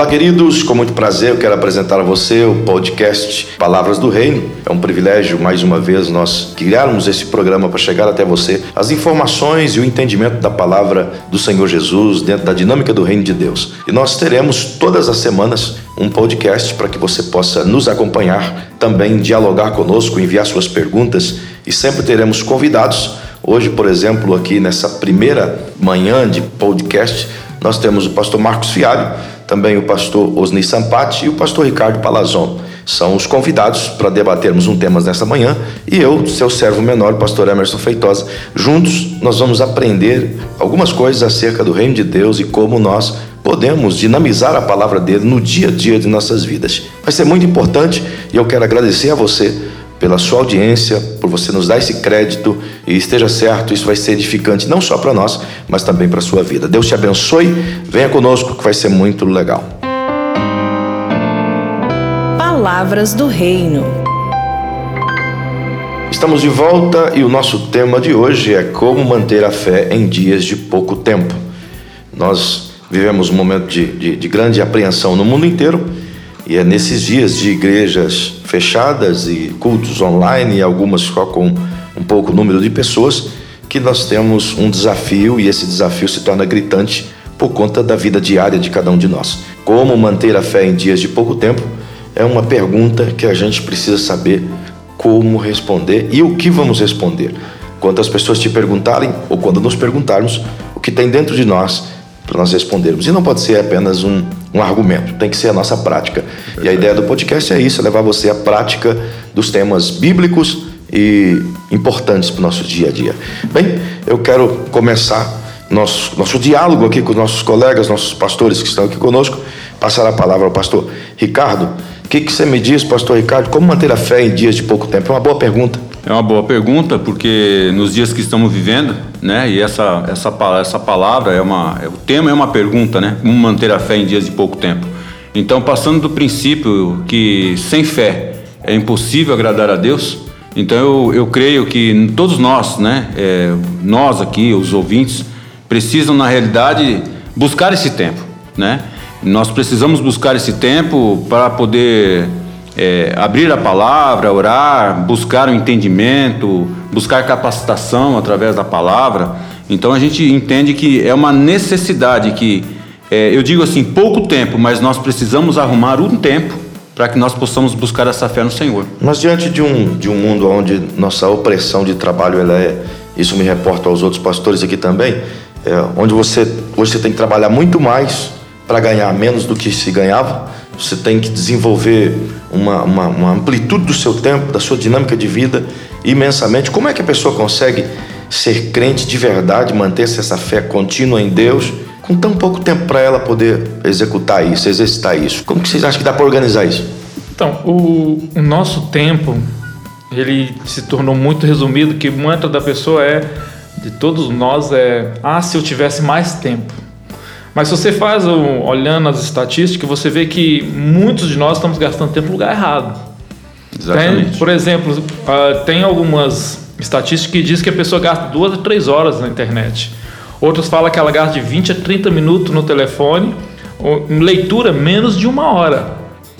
Olá, queridos, com muito prazer eu quero apresentar a você o podcast Palavras do Reino. É um privilégio, mais uma vez, nós criarmos esse programa para chegar até você as informações e o entendimento da palavra do Senhor Jesus dentro da dinâmica do Reino de Deus. E nós teremos todas as semanas um podcast para que você possa nos acompanhar, também dialogar conosco, enviar suas perguntas e sempre teremos convidados. Hoje, por exemplo, aqui nessa primeira manhã de podcast, nós temos o pastor Marcos Fialho também o pastor Osni Sampati e o pastor Ricardo Palazon. São os convidados para debatermos um tema nesta manhã e eu, seu servo menor, pastor Emerson Feitosa. Juntos nós vamos aprender algumas coisas acerca do reino de Deus e como nós podemos dinamizar a palavra dele no dia a dia de nossas vidas. Vai ser muito importante e eu quero agradecer a você pela sua audiência, por você nos dar esse crédito e esteja certo, isso vai ser edificante não só para nós, mas também para a sua vida. Deus te abençoe, venha conosco que vai ser muito legal. Palavras do Reino. Estamos de volta e o nosso tema de hoje é como manter a fé em dias de pouco tempo. Nós vivemos um momento de, de, de grande apreensão no mundo inteiro e é nesses dias de igrejas fechadas e cultos online, e algumas só com um pouco número de pessoas, que nós temos um desafio e esse desafio se torna gritante por conta da vida diária de cada um de nós. Como manter a fé em dias de pouco tempo é uma pergunta que a gente precisa saber como responder e o que vamos responder. Quando as pessoas te perguntarem ou quando nos perguntarmos, o que tem dentro de nós para nós respondermos. E não pode ser apenas um, um argumento, tem que ser a nossa prática. Perfeito. E a ideia do podcast é isso: é levar você à prática dos temas bíblicos e importantes para o nosso dia a dia. Bem, eu quero começar nosso, nosso diálogo aqui com os nossos colegas, nossos pastores que estão aqui conosco, passar a palavra ao pastor Ricardo. O que, que você me diz, pastor Ricardo, como manter a fé em dias de pouco tempo? É uma boa pergunta. É uma boa pergunta, porque nos dias que estamos vivendo, né, e essa, essa, essa palavra é uma. É, o tema é uma pergunta, né? Como manter a fé em dias de pouco tempo. Então, passando do princípio que sem fé é impossível agradar a Deus, então eu, eu creio que todos nós, né, é, nós aqui, os ouvintes, precisam, na realidade, buscar esse tempo, né? Nós precisamos buscar esse tempo para poder é, abrir a palavra, orar, buscar o entendimento, buscar capacitação através da palavra. Então a gente entende que é uma necessidade que, é, eu digo assim, pouco tempo, mas nós precisamos arrumar um tempo para que nós possamos buscar essa fé no Senhor. Mas diante de um, de um mundo onde nossa opressão de trabalho ela é, isso me reporta aos outros pastores aqui também, é, onde você hoje você tem que trabalhar muito mais para ganhar menos do que se ganhava você tem que desenvolver uma, uma, uma, amplitude do seu tempo, da sua dinâmica de vida imensamente. Como é que a pessoa consegue ser crente de verdade, manter-se essa fé contínua em Deus, com tão pouco tempo para ela poder executar isso, exercitar isso? Como que vocês acham que dá para organizar isso? Então, o, o nosso tempo, ele se tornou muito resumido, que o mantra da pessoa é, de todos nós, é, ah, se eu tivesse mais tempo. Mas se você faz, olhando as estatísticas, você vê que muitos de nós estamos gastando tempo no lugar errado. Exatamente. Tem, por exemplo, uh, tem algumas estatísticas que diz que a pessoa gasta duas a três horas na internet. Outros falam que ela gasta de 20 a 30 minutos no telefone, em leitura menos de uma hora.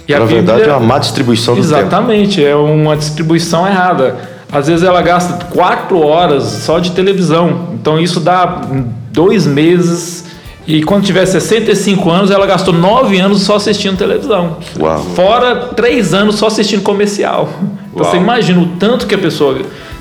E Na Bíblia, verdade é uma má distribuição do exatamente, tempo. Exatamente, é uma distribuição errada. Às vezes ela gasta quatro horas só de televisão. Então isso dá dois meses e quando tiver 65 anos, ela gastou 9 anos só assistindo televisão. Uau. Fora 3 anos só assistindo comercial. Então Uau. você imagina o tanto que a pessoa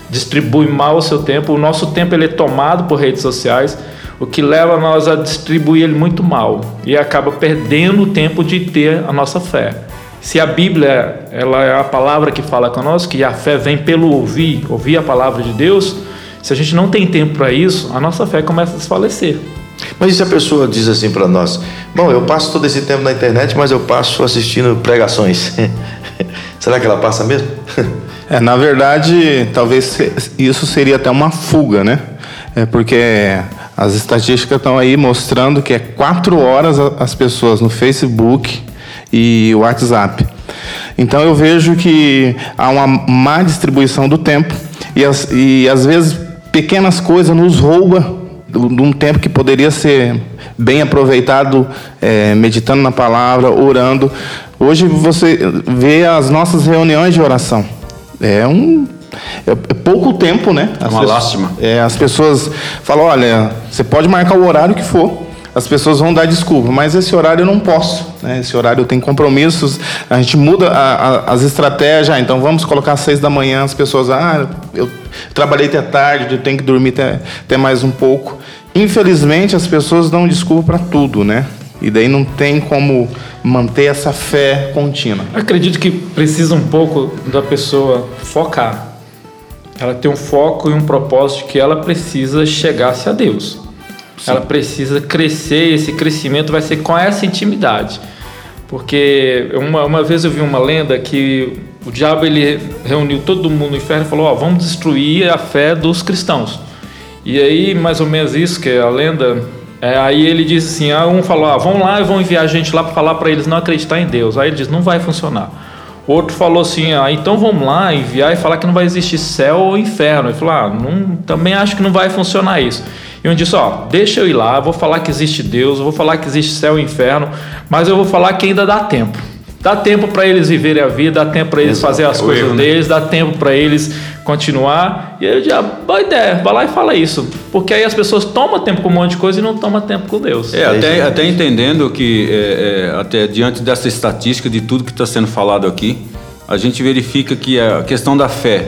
distribui mal o seu tempo. O nosso tempo ele é tomado por redes sociais, o que leva nós a distribuir ele muito mal e acaba perdendo o tempo de ter a nossa fé. Se a Bíblia ela é a palavra que fala conosco, que a fé vem pelo ouvir, ouvir a palavra de Deus, se a gente não tem tempo para isso, a nossa fé começa a desfalecer. Mas e se a pessoa diz assim para nós: Bom, eu passo todo esse tempo na internet, mas eu passo assistindo pregações. Será que ela passa mesmo? é, na verdade, talvez isso seria até uma fuga, né? É porque as estatísticas estão aí mostrando que é quatro horas as pessoas no Facebook e WhatsApp. Então eu vejo que há uma má distribuição do tempo e, as, e às vezes pequenas coisas nos roubam de um tempo que poderia ser bem aproveitado é, meditando na palavra, orando. Hoje você vê as nossas reuniões de oração. É um é, é pouco tempo, né? As é uma pessoas, lástima. É, as pessoas falam, olha, você pode marcar o horário que for, as pessoas vão dar desculpa, mas esse horário eu não posso, né? esse horário eu tenho compromissos, a gente muda a, a, as estratégias, ah, então vamos colocar às seis da manhã, as pessoas, ah, eu trabalhei até tarde, eu tenho que dormir até, até mais um pouco. Infelizmente, as pessoas dão desculpa para tudo, né? E daí não tem como manter essa fé contínua. Acredito que precisa um pouco da pessoa focar. Ela tem um foco e um propósito que ela precisa chegar-se a Deus. Sim. Ela precisa crescer, esse crescimento vai ser com essa intimidade. Porque uma, uma vez eu vi uma lenda que o diabo ele reuniu todo mundo no inferno e falou: Ó, vamos destruir a fé dos cristãos. E aí, mais ou menos isso, que é a lenda, é, aí ele diz assim: ah, um falou, ah, vão lá e vão enviar gente lá para falar para eles não acreditar em Deus. Aí ele diz: não vai funcionar. Outro falou assim: ah, então vamos lá enviar e falar que não vai existir céu ou inferno. Ele falou: ah, não, também acho que não vai funcionar isso. E um disse: Ó, deixa eu ir lá, vou falar que existe Deus, vou falar que existe céu e inferno, mas eu vou falar que ainda dá tempo. Dá tempo para eles viverem a vida, dá tempo para eles fazer as é coisas erro, né? deles, dá tempo para eles continuar. E aí o diabo, boa ideia, vai lá e fala isso. Porque aí as pessoas tomam tempo com um monte de coisa e não tomam tempo com Deus. É, até, até entendendo que, é, é, até diante dessa estatística de tudo que está sendo falado aqui, a gente verifica que a questão da fé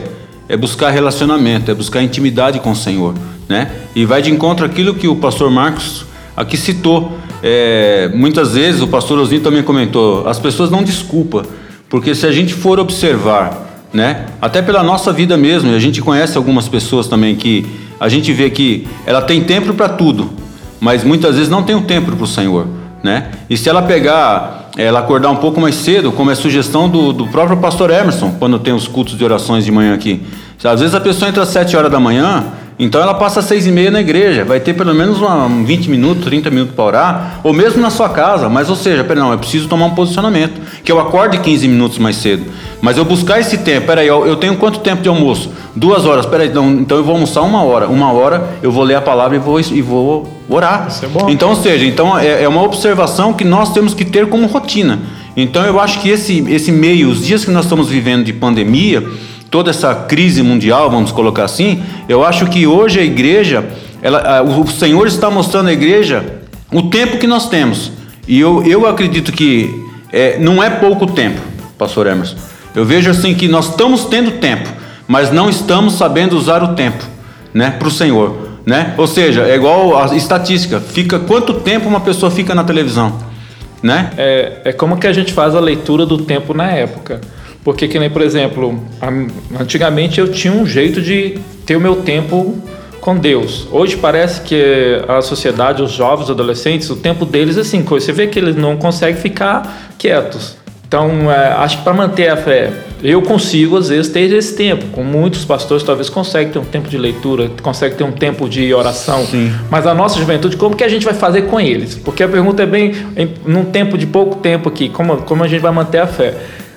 é buscar relacionamento, é buscar intimidade com o Senhor né? E vai de encontro aquilo que o pastor Marcos aqui citou. É, muitas vezes o pastor Osni também comentou, as pessoas não desculpa, porque se a gente for observar, né, até pela nossa vida mesmo, e a gente conhece algumas pessoas também que a gente vê que ela tem tempo para tudo, mas muitas vezes não tem o tempo para o Senhor, né? E se ela pegar, ela acordar um pouco mais cedo, como é sugestão do, do próprio pastor Emerson, quando tem os cultos de orações de manhã aqui, às vezes a pessoa entra às 7 horas da manhã, então ela passa às seis e meia na igreja, vai ter pelo menos uma, 20 minutos, 30 minutos para orar, ou mesmo na sua casa, mas ou seja, peraí, não, eu preciso tomar um posicionamento, que eu acorde 15 minutos mais cedo. Mas eu buscar esse tempo, peraí, eu, eu tenho quanto tempo de almoço? Duas horas, peraí, então, então eu vou almoçar uma hora. Uma hora eu vou ler a palavra e vou, e vou orar. Isso é bom. Então, ou seja, então é, é uma observação que nós temos que ter como rotina. Então eu acho que esse, esse meio, os dias que nós estamos vivendo de pandemia, toda essa crise mundial, vamos colocar assim, eu acho que hoje a igreja, ela, o Senhor está mostrando à igreja o tempo que nós temos. E eu, eu acredito que é, não é pouco tempo, pastor Emerson. Eu vejo assim que nós estamos tendo tempo, mas não estamos sabendo usar o tempo né, para o Senhor. Né? Ou seja, é igual a estatística, fica quanto tempo uma pessoa fica na televisão? Né? É, é como que a gente faz a leitura do tempo na época. Porque que nem, por exemplo, antigamente eu tinha um jeito de ter o meu tempo com Deus. Hoje parece que a sociedade, os jovens, os adolescentes, o tempo deles é assim, você vê que eles não conseguem ficar quietos. Então, é, acho que para manter a fé, eu consigo às vezes ter esse tempo. Com muitos pastores talvez conseguem ter um tempo de leitura, conseguem ter um tempo de oração. Sim. Mas a nossa juventude, como que a gente vai fazer com eles? Porque a pergunta é bem, em, num tempo de pouco tempo aqui, como, como a gente vai manter a fé?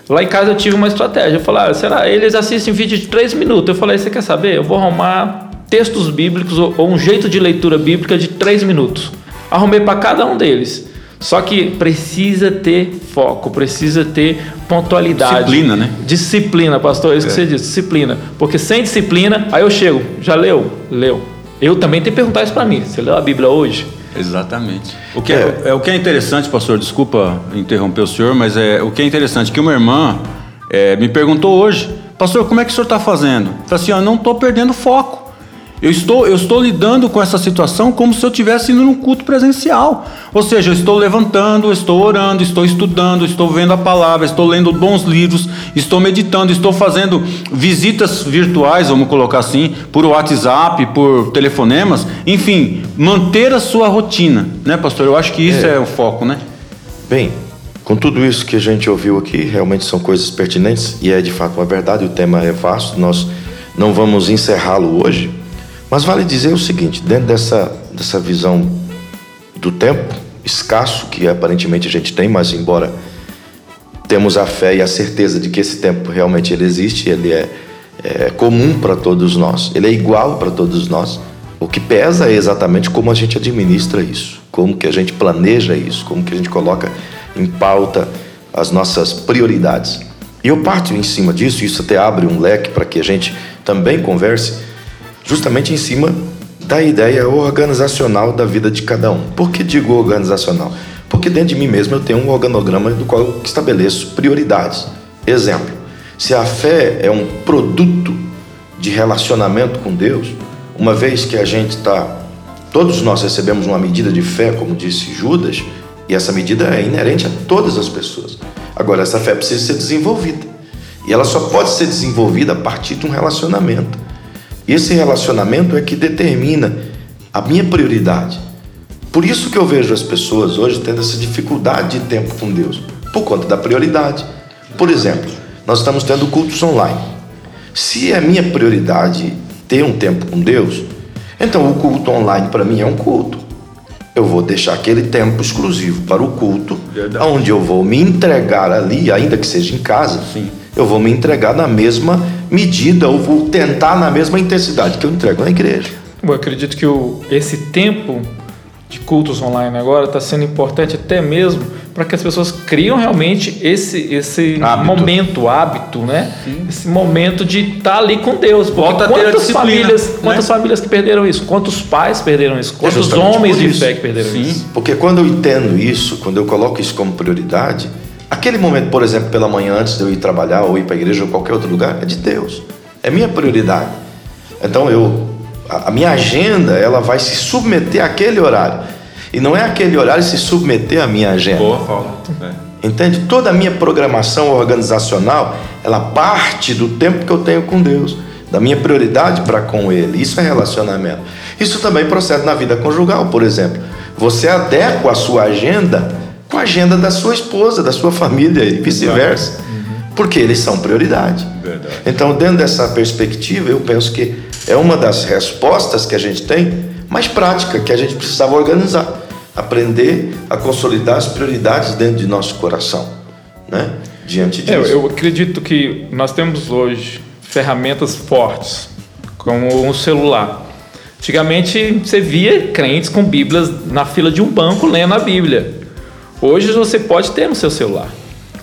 Lá em casa eu tive uma estratégia. Eu falei, ah, será? Eles assistem vídeo de três minutos. Eu falei, você quer saber? Eu vou arrumar textos bíblicos ou, ou um jeito de leitura bíblica de três minutos. Arrumei para cada um deles. Só que precisa ter foco, precisa ter pontualidade. Disciplina, né? Disciplina, pastor, é isso é. que você disse, disciplina. Porque sem disciplina, aí eu chego, já leu? Leu. Eu também tenho que perguntar isso para mim. Você leu a Bíblia hoje? Exatamente. O que é, é, o que é interessante, pastor, desculpa interromper o senhor, mas é o que é interessante que uma irmã é, me perguntou hoje, pastor, como é que o senhor está fazendo? Eu falei assim, eu não estou perdendo foco. Eu estou, eu estou lidando com essa situação como se eu estivesse indo num culto presencial. Ou seja, eu estou levantando, estou orando, estou estudando, estou vendo a palavra, estou lendo bons livros, estou meditando, estou fazendo visitas virtuais, vamos colocar assim, por WhatsApp, por telefonemas, enfim, manter a sua rotina, né, pastor? Eu acho que isso é, é o foco, né? Bem, com tudo isso que a gente ouviu aqui, realmente são coisas pertinentes e é de fato uma verdade, o tema é vasto, nós não vamos encerrá-lo hoje, mas vale dizer o seguinte: dentro dessa, dessa visão do tempo escasso que aparentemente a gente tem, mas embora temos a fé e a certeza de que esse tempo realmente ele existe, ele é, é comum para todos nós, ele é igual para todos nós. O que pesa é exatamente como a gente administra isso, como que a gente planeja isso, como que a gente coloca em pauta as nossas prioridades. E eu parto em cima disso, isso até abre um leque para que a gente também converse, justamente em cima da ideia organizacional da vida de cada um. Por que digo organizacional? Porque dentro de mim mesmo eu tenho um organograma do qual eu estabeleço prioridades. Exemplo, se a fé é um produto de relacionamento com Deus, uma vez que a gente está, todos nós recebemos uma medida de fé, como disse Judas, e essa medida é inerente a todas as pessoas. Agora, essa fé precisa ser desenvolvida. E ela só pode ser desenvolvida a partir de um relacionamento. Esse relacionamento é que determina a minha prioridade. Por isso que eu vejo as pessoas hoje tendo essa dificuldade de tempo com Deus, por conta da prioridade. Por exemplo, nós estamos tendo cultos online. Se é minha prioridade ter um tempo com Deus, então o culto online para mim é um culto. Eu vou deixar aquele tempo exclusivo para o culto, Verdade. onde eu vou me entregar ali, ainda que seja em casa. Sim. Eu vou me entregar na mesma medida, ou vou tentar na mesma intensidade que eu entrego na igreja. Eu acredito que o, esse tempo de cultos online agora está sendo importante até mesmo para que as pessoas criam realmente esse, esse hábito. momento, hábito, né? Sim. Esse momento de estar tá ali com Deus. Volta quantas famílias, né? quantas famílias que perderam isso? Quantos pais perderam isso? Quantos é homens de fé que perderam Sim. isso? Porque quando eu entendo isso, quando eu coloco isso como prioridade, aquele momento, por exemplo, pela manhã antes de eu ir trabalhar ou ir para a igreja ou qualquer outro lugar, é de Deus. É minha prioridade. Então eu a minha agenda, ela vai se submeter àquele horário. E não é aquele horário se submeter à minha agenda. Boa fala. É. Entende? Toda a minha programação organizacional, ela parte do tempo que eu tenho com Deus, da minha prioridade para com Ele. Isso é relacionamento. Isso também procede na vida conjugal, por exemplo. Você adequa a sua agenda com a agenda da sua esposa, da sua família e vice-versa. Uhum. Porque eles são prioridade. Verdade. Então, dentro dessa perspectiva, eu penso que é uma das respostas que a gente tem mais prática que a gente precisava organizar aprender a consolidar as prioridades dentro de nosso coração, né? Diante disso. É, eu acredito que nós temos hoje ferramentas fortes, como o celular. Antigamente você via crentes com Bíblias na fila de um banco lendo a Bíblia. Hoje você pode ter no seu celular.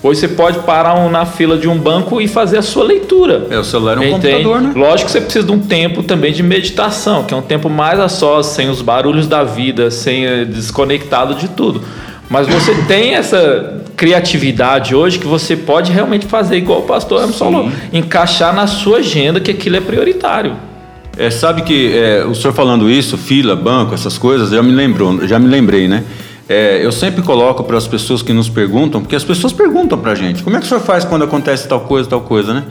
Hoje você pode parar um, na fila de um banco e fazer a sua leitura. É, o celular é um Entende? computador, né? Lógico que você precisa de um tempo também de meditação, que é um tempo mais a sós, sem os barulhos da vida, sem eh, desconectado de tudo. Mas você tem essa criatividade hoje que você pode realmente fazer igual o pastor Emerson falou, encaixar na sua agenda que aquilo é prioritário. É, sabe que é, o senhor falando isso, fila, banco, essas coisas, já me lembrou, já me lembrei, né? É, eu sempre coloco para as pessoas que nos perguntam, porque as pessoas perguntam para a gente, como é que o senhor faz quando acontece tal coisa, tal coisa, né?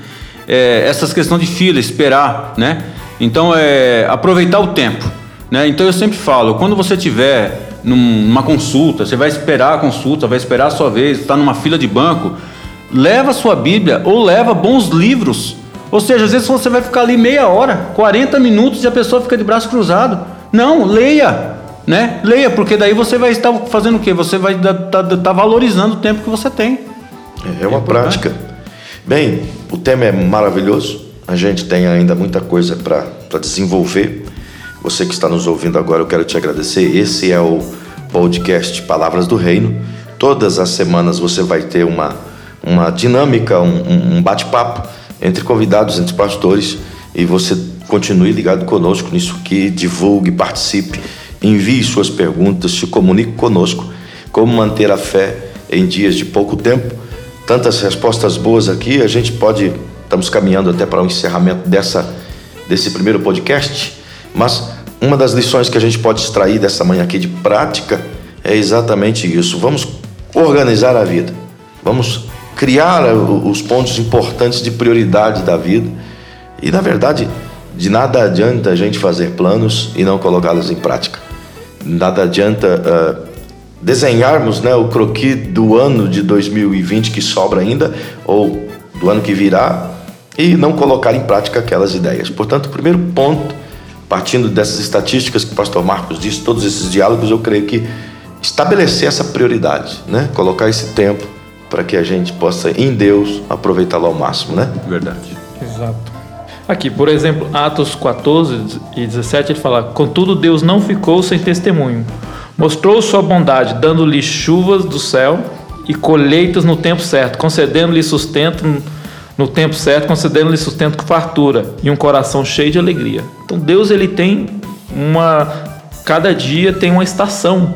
É, essas questões de fila, esperar, né? Então, é aproveitar o tempo, né? Então, eu sempre falo, quando você tiver numa consulta, você vai esperar a consulta, vai esperar a sua vez, está numa fila de banco, leva a sua Bíblia ou leva bons livros. Ou seja, às vezes você vai ficar ali meia hora, 40 minutos e a pessoa fica de braço cruzado. Não, leia, né? Leia, porque daí você vai estar fazendo o quê? Você vai estar tá, tá valorizando o tempo que você tem. É uma é prática. Bem, o tema é maravilhoso. A gente tem ainda muita coisa para desenvolver. Você que está nos ouvindo agora, eu quero te agradecer. Esse é o podcast Palavras do Reino. Todas as semanas você vai ter uma, uma dinâmica, um, um bate-papo entre convidados, entre pastores, e você continue ligado conosco nisso que divulgue, participe Envie suas perguntas, se comunique conosco. Como manter a fé em dias de pouco tempo? Tantas respostas boas aqui, a gente pode. Estamos caminhando até para o encerramento dessa, desse primeiro podcast, mas uma das lições que a gente pode extrair dessa manhã aqui de prática é exatamente isso. Vamos organizar a vida, vamos criar os pontos importantes de prioridade da vida e, na verdade, de nada adianta a gente fazer planos e não colocá-los em prática nada adianta uh, desenharmos né, o croquis do ano de 2020 que sobra ainda, ou do ano que virá, e não colocar em prática aquelas ideias. Portanto, o primeiro ponto, partindo dessas estatísticas que o pastor Marcos disse, todos esses diálogos, eu creio que estabelecer essa prioridade, né? colocar esse tempo para que a gente possa, em Deus, aproveitá-lo ao máximo. Né? Verdade. Exato. Aqui, por exemplo, Atos 14 e 17, ele fala: Contudo, Deus não ficou sem testemunho. Mostrou sua bondade, dando-lhe chuvas do céu e colheitas no tempo certo, concedendo-lhe sustento no tempo certo, concedendo-lhe sustento com fartura e um coração cheio de alegria. Então, Deus ele tem uma. Cada dia tem uma estação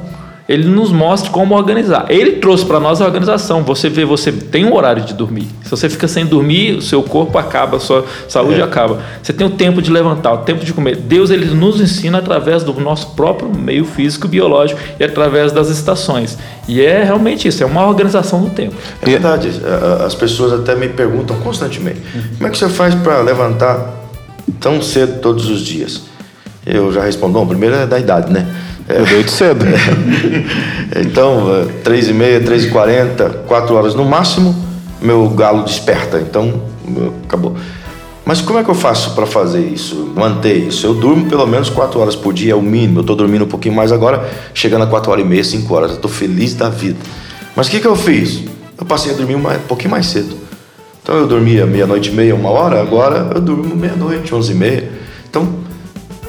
ele nos mostra como organizar. Ele trouxe para nós a organização. Você vê, você tem um horário de dormir. Se você fica sem dormir, o seu corpo acaba, a sua saúde é. acaba. Você tem o tempo de levantar, o tempo de comer. Deus ele nos ensina através do nosso próprio meio físico biológico e através das estações. E é realmente isso, é uma organização do tempo. É verdade. As pessoas até me perguntam constantemente: uhum. como é que você faz para levantar tão cedo todos os dias? Eu já respondo: bom, primeiro é da idade, né? Eu deito cedo. então, 3 e meia, 3 e 40, 4 horas no máximo, meu galo desperta. Então, acabou. Mas como é que eu faço para fazer isso, manter isso? Eu durmo pelo menos 4 horas por dia, é o mínimo. Eu estou dormindo um pouquinho mais agora, chegando a 4 horas e meia, 5 horas. Eu estou feliz da vida. Mas o que, que eu fiz? Eu passei a dormir um pouquinho mais cedo. Então eu dormia meia-noite e meia, uma hora, agora eu durmo meia-noite, 11 e meia. Então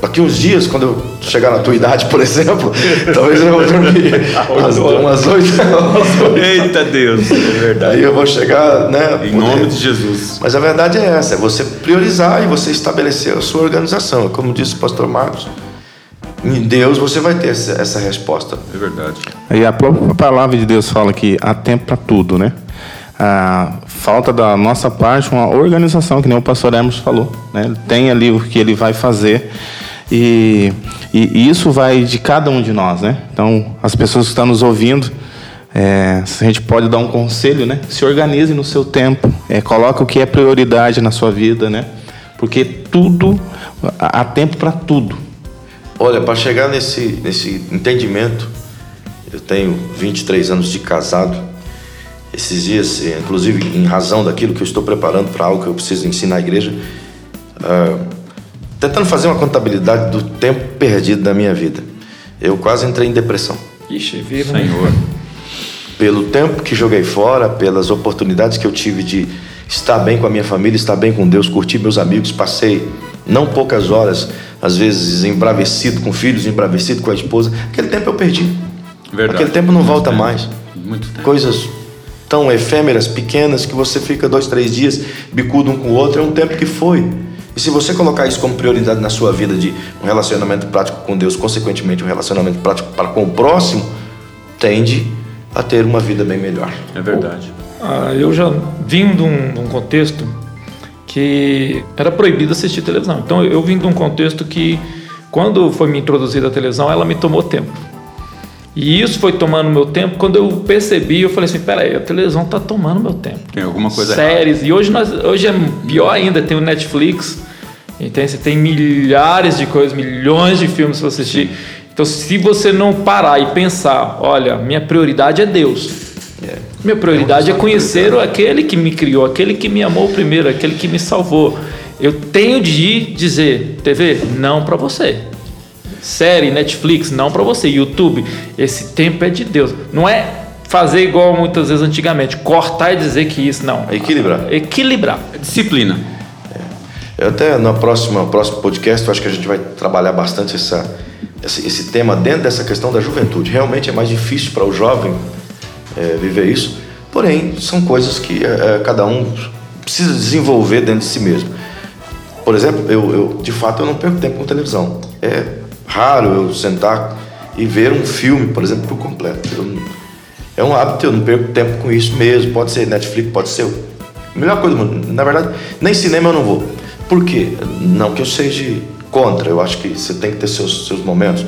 Daqui uns dias, quando eu chegar na tua idade, por exemplo, talvez eu vou dormir umas, umas 8 horas. Eita Deus, é verdade. Aí eu vou chegar, né? Em poder... nome de Jesus. Mas a verdade é essa, é você priorizar e você estabelecer a sua organização. Como disse o pastor Marcos, em Deus você vai ter essa, essa resposta. É verdade. E a própria palavra de Deus fala que há tempo para tudo, né? a falta da nossa parte uma organização, que nem o pastor Hermes falou. Né? Tem ali o que ele vai fazer e, e, isso vai de cada um de nós, né? Então, as pessoas que estão nos ouvindo, é, a gente pode dar um conselho, né? Se organize no seu tempo, é, coloque o que é prioridade na sua vida, né? Porque tudo, há tempo para tudo. Olha, para chegar nesse, nesse entendimento, eu tenho 23 anos de casado. Esses dias, inclusive em razão daquilo que eu estou preparando para algo que eu preciso ensinar à igreja, uh, tentando fazer uma contabilidade do tempo perdido da minha vida. Eu quase entrei em depressão. Ixi, vira. Senhor. Pelo tempo que joguei fora, pelas oportunidades que eu tive de estar bem com a minha família, estar bem com Deus, curtir meus amigos, passei não poucas horas, às vezes embravecido com filhos, embravecido com a esposa. Aquele tempo eu perdi. Verdade. Aquele tempo não Muito volta tempo. mais. Muito tempo. Coisas tão efêmeras, pequenas, que você fica dois, três dias bicudo um com o outro, é um tempo que foi. E se você colocar isso como prioridade na sua vida de um relacionamento prático com Deus, consequentemente um relacionamento prático para com o próximo, tende a ter uma vida bem melhor. É verdade. Ah, eu já vim de um, de um, contexto que era proibido assistir televisão. Então eu vim de um contexto que, quando foi me introduzida a televisão, ela me tomou tempo. E isso foi tomando meu tempo. Quando eu percebi, eu falei assim: peraí, a televisão está tomando meu tempo. Tem alguma coisa Séries. Errada. E hoje, nós, hoje é pior ainda: tem o Netflix. Então você tem milhares de coisas, milhões de filmes para assistir. Então, se você não parar e pensar: olha, minha prioridade é Deus. É. Minha prioridade é conhecer aquele que me criou, aquele que me amou primeiro, aquele que me salvou. Eu tenho de dizer, TV, não para você série, Netflix, não para você. YouTube, esse tempo é de Deus. Não é fazer igual muitas vezes antigamente, cortar e dizer que isso não. É equilibrar. Equilibrar. É disciplina. Eu até no próximo, próximo podcast, eu acho que a gente vai trabalhar bastante essa, esse, esse tema dentro dessa questão da juventude. Realmente é mais difícil para o jovem é, viver isso, porém são coisas que é, é, cada um precisa desenvolver dentro de si mesmo. Por exemplo, eu, eu de fato eu não perco tempo com televisão. É raro eu sentar e ver um filme, por exemplo, por completo. Eu, é um hábito, eu não perco tempo com isso mesmo. Pode ser Netflix, pode ser. Melhor coisa do mundo. Na verdade, nem cinema eu não vou. Por quê? Não que eu seja contra, eu acho que você tem que ter seus, seus momentos.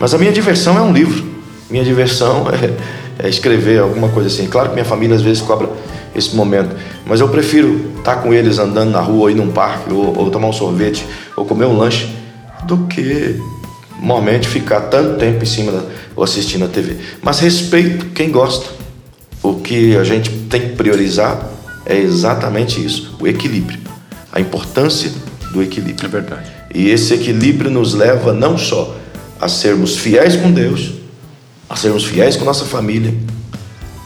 Mas a minha diversão é um livro. Minha diversão é, é escrever alguma coisa assim. Claro que minha família às vezes cobra esse momento, mas eu prefiro estar com eles andando na rua, ir num parque, ou, ou tomar um sorvete, ou comer um lanche, do que normalmente ficar tanto tempo em cima da, ou assistindo a TV. Mas respeito quem gosta. O que a gente tem que priorizar é exatamente isso, o equilíbrio. A importância do equilíbrio. É verdade. E esse equilíbrio nos leva não só a sermos fiéis com Deus, a sermos fiéis com nossa família,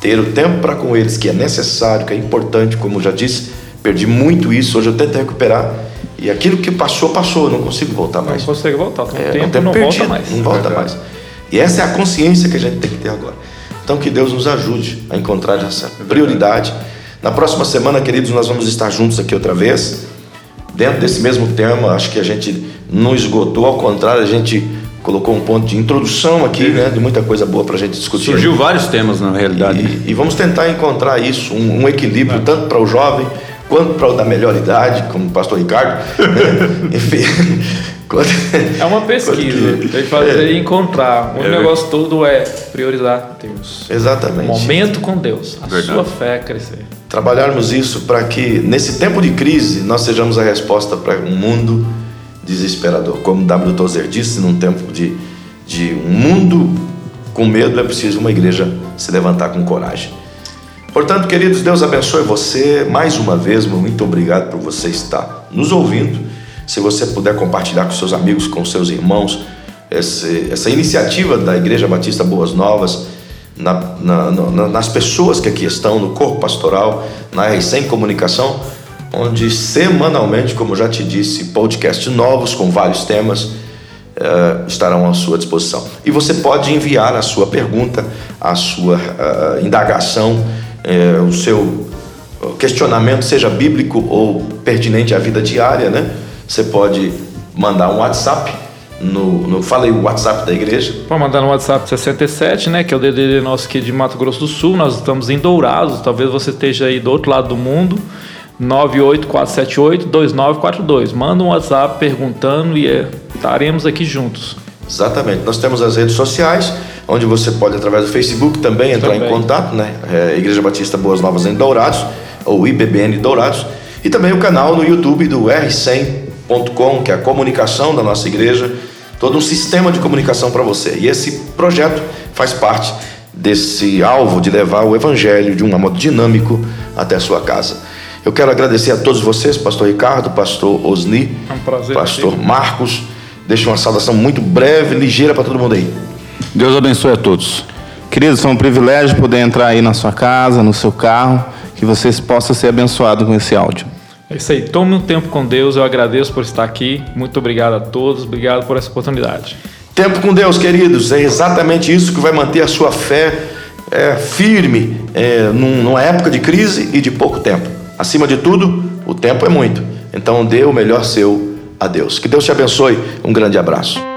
ter o tempo para com eles que é necessário, que é importante, como já disse, perdi muito isso, hoje eu tento recuperar E aquilo que passou, passou, eu não consigo voltar Não mais. consegue voltar. Tem um É, tempo, é um tempo não perdido, volta mais. Não volta mais. E essa é a consciência que a gente tem que ter agora. Então que Deus nos ajude a encontrar essa prioridade. Na próxima semana, queridos, nós vamos estar juntos aqui outra vez. Dentro desse mesmo tema, acho que a gente não esgotou, ao contrário, a gente colocou um ponto de introdução aqui, né, de muita coisa boa para a gente discutir. Surgiu vários temas na realidade. E, e vamos tentar encontrar isso, um, um equilíbrio, tanto para o jovem quanto para o da melhor idade, como o pastor Ricardo. né? Enfim. quanto- É uma pesquisa. Tem que fazer e encontrar. O É. negócio todo é priorizar Deus. Exatamente. Momento com Deus. A Verdade. sua fé crescer. Trabalharmos isso para que, nesse tempo de crise, nós sejamos a resposta para um mundo desesperador. Como W. Tozer disse, num tempo de, de um mundo com medo, é preciso uma igreja se levantar com coragem. Portanto, queridos, Deus abençoe você. Mais uma vez, muito obrigado por você estar nos ouvindo. Se você puder compartilhar com seus amigos, com seus irmãos, esse- essa iniciativa da Igreja Batista Boas Novas, na- na- na- nas pessoas que aqui estão, no corpo pastoral, na R100 Comunicação, onde semanalmente, como já te disse, podcasts novos com vários temas eh, estarão à sua disposição. E você pode enviar a sua pergunta, a sua ah, indagação, eh, o seu questionamento, seja bíblico ou pertinente à vida diária, né? Você pode mandar um WhatsApp no, no fala aí o WhatsApp da igreja, Pode mandar no WhatsApp 67, né? Que é o DDD nosso aqui de Mato Grosso do Sul. Nós estamos em Dourados. Talvez você esteja aí do outro lado do mundo. 98478-2942. Manda um WhatsApp perguntando e é, estaremos aqui juntos. Exatamente. Nós temos as redes sociais, onde você pode, através do Facebook, também entrar Também. em contato, né? É, Igreja Batista Boas Novas em Dourados, ou IBBN Dourados, e também o canal no YouTube do R100.com, que é a comunicação da nossa igreja, todo um sistema de comunicação para você. E esse projeto faz parte desse alvo de levar o Evangelho de um modo dinâmico até a sua casa. Eu quero agradecer a todos vocês, Pastor Ricardo, Pastor Osni, É um prazer Pastor Marcos. Deixa uma saudação muito breve, ligeira para todo mundo aí. Deus abençoe a todos. Queridos, foi um privilégio poder entrar aí na sua casa, no seu carro, que vocês possam ser abençoados com esse áudio. É isso aí. Tome um tempo com Deus. Eu agradeço por estar aqui. Muito obrigado a todos. Obrigado por essa oportunidade. Tempo com Deus, queridos, é exatamente isso que vai manter a sua fé é, firme é, num- numa época de crise e de pouco tempo. Acima de tudo, o tempo é muito. Então dê o melhor seu a Deus. Que Deus te abençoe. Um grande abraço.